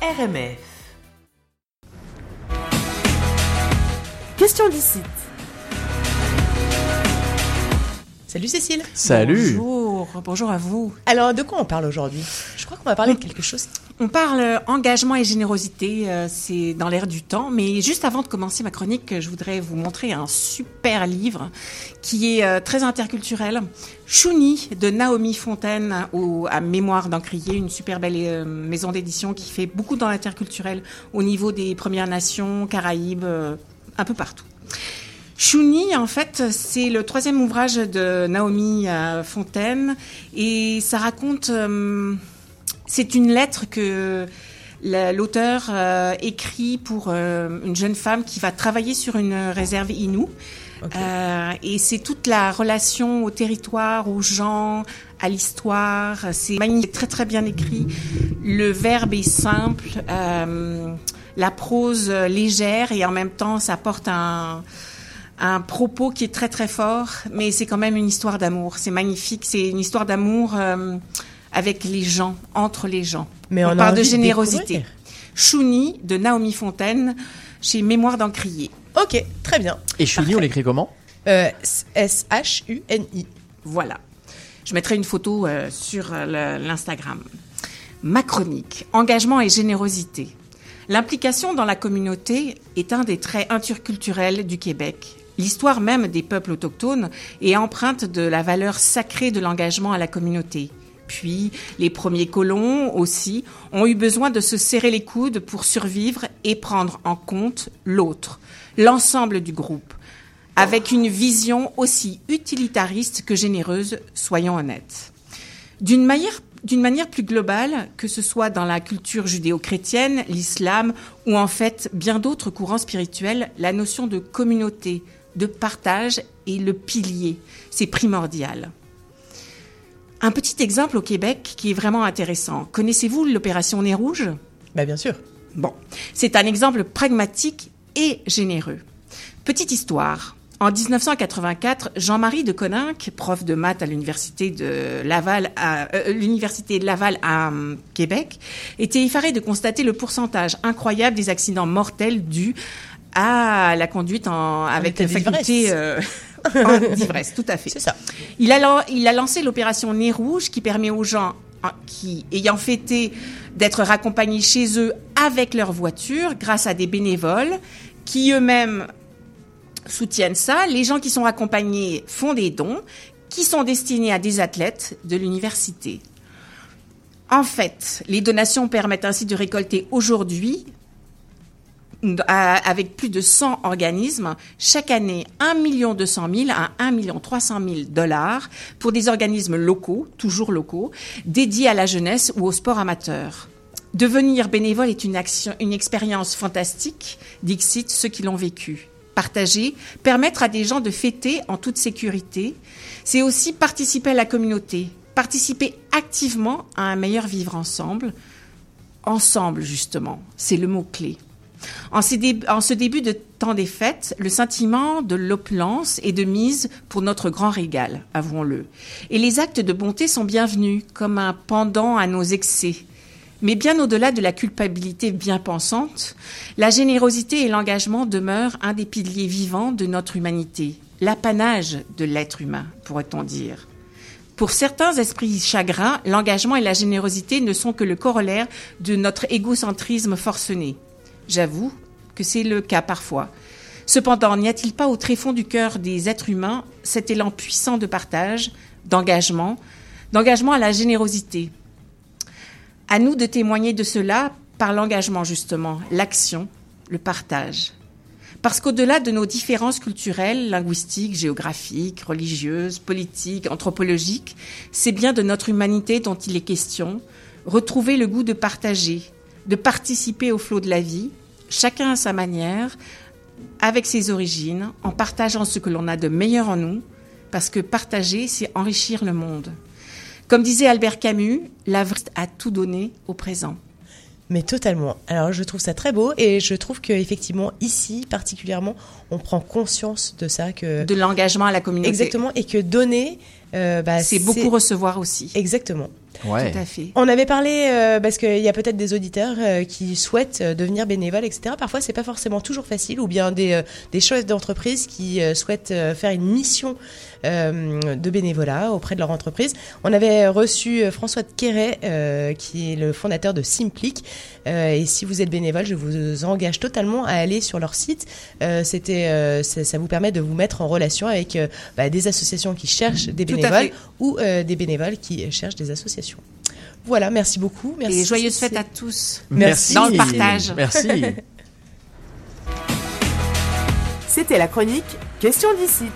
RMF. Question du site. Salut Cécile. Salut. Bonjour, bonjour à vous. Alors, de quoi on parle aujourd'hui? Je crois qu'on va parler de quelque chose. On parle euh, engagement et générosité, euh, c'est dans l'air du temps. Mais juste avant de commencer ma chronique, je voudrais vous montrer un super livre qui est euh, très interculturel. Chouni de Naomi Fontaine au, à Mémoire d'Encrier, une super belle euh, maison d'édition qui fait beaucoup dans l'interculturel au niveau des Premières Nations, Caraïbes, un peu partout. Chouni, en fait, c'est le troisième ouvrage de Naomi euh, Fontaine et ça raconte. euh, c'est une lettre que la- l'auteur euh, écrit pour euh, une jeune femme qui va travailler sur une réserve Innu. Et c'est toute la relation au territoire, aux gens, à l'histoire. C'est magnifique, très très bien écrit. Le verbe est simple, la prose légère et en même temps ça porte un un propos qui est très très fort, mais c'est quand même une histoire d'amour. C'est magnifique, c'est une histoire d'amour euh, avec les gens, entre les gens. Mais on parle de générosité. Chouni de Naomi Fontaine chez Mémoire d'Encrier. Ok, très bien. Et Chouni, on l'écrit comment Euh, S-H-U-N-I. Voilà. Je mettrai une photo euh, sur l'Instagram. Ma chronique, engagement et générosité. L'implication dans la communauté est un des traits interculturels du Québec. L'histoire même des peuples autochtones est empreinte de la valeur sacrée de l'engagement à la communauté. Puis, les premiers colons aussi ont eu besoin de se serrer les coudes pour survivre et prendre en compte l'autre, l'ensemble du groupe, avec une vision aussi utilitariste que généreuse, soyons honnêtes. D'une manière, d'une manière plus globale, que ce soit dans la culture judéo-chrétienne, l'islam ou en fait bien d'autres courants spirituels, la notion de communauté, de partage est le pilier. C'est primordial. Un petit exemple au Québec qui est vraiment intéressant. Connaissez-vous l'opération Nez Rouge? Bah bien sûr. Bon, c'est un exemple pragmatique et généreux. Petite histoire. En 1984, Jean-Marie de Coninck, prof de maths à l'université de Laval, à, euh, l'université de Laval à euh, Québec, était effaré de constater le pourcentage incroyable des accidents mortels dus à la conduite en, avec la faculté d'ivresse. euh, en- d'ivresse, tout à fait. C'est ça. Il a, il a lancé l'opération Nez Rouge qui permet aux gens qui, ayant fêté d'être raccompagnés chez eux avec leur voiture grâce à des bénévoles qui eux-mêmes soutiennent ça. Les gens qui sont accompagnés font des dons qui sont destinés à des athlètes de l'université. En fait, les donations permettent ainsi de récolter aujourd'hui avec plus de 100 organismes, chaque année 1 million 200 000 à 1 million 300 000 dollars pour des organismes locaux, toujours locaux, dédiés à la jeunesse ou au sport amateur. Devenir bénévole est une action, une expérience fantastique, dixit ceux qui l'ont vécu. Partager, permettre à des gens de fêter en toute sécurité, c'est aussi participer à la communauté, participer activement à un meilleur vivre ensemble. Ensemble, justement, c'est le mot-clé. En, ce début de temps des fêtes, le sentiment de l'opulence est de mise pour notre grand régal, avouons-le. Et les actes de bonté sont bienvenus, comme un pendant à nos excès. Mais bien au-delà de la culpabilité bien pensante, la générosité et l'engagement demeurent un des piliers vivants de notre humanité, l'apanage de l'être humain, pourrait-on dire. Pour certains esprits chagrins, l'engagement et la générosité ne sont que le corollaire de notre égocentrisme forcené. J'avoue que c'est le cas parfois. Cependant, n'y a-t-il pas au tréfond du cœur des êtres humains cet élan puissant de partage, d'engagement, d'engagement à la générosité? À nous de témoigner de cela par l'engagement justement, l'action, le partage. Parce qu'au-delà de nos différences culturelles, linguistiques, géographiques, religieuses, politiques, anthropologiques, c'est bien de notre humanité dont il est question, retrouver le goût de partager, de participer au flot de la vie, chacun à sa manière, avec ses origines, en partageant ce que l'on a de meilleur en nous, parce que partager, c'est enrichir le monde. Comme disait Albert Camus, la vraie a tout donné au présent. Mais totalement. Alors je trouve ça très beau et je trouve que effectivement ici particulièrement on prend conscience de ça que De l'engagement à la communauté. exactement et que donner Euh, bah, C'est beaucoup recevoir aussi. Exactement. Ouais. Tout à fait. On avait parlé euh, parce qu'il y a peut-être des auditeurs euh, qui souhaitent euh, devenir bénévoles, etc. Parfois, c'est pas forcément toujours facile, ou bien des euh, des chefs d'entreprise qui euh, souhaitent euh, faire une mission euh, de bénévolat auprès de leur entreprise. On avait reçu euh, François de Quéret, euh, qui est le fondateur de Simplic. Euh, et si vous êtes bénévole, je vous engage totalement à aller sur leur site. Euh, C'était, euh, ça, ça vous permet de vous mettre en relation avec euh, bah, des associations qui cherchent des à bénévoles ou euh, des bénévoles qui cherchent des associations. Voilà, merci beaucoup. Merci. Et joyeuses fêtes à tous. Merci. Dans le partage. Merci. C'était la chronique Question d'ici.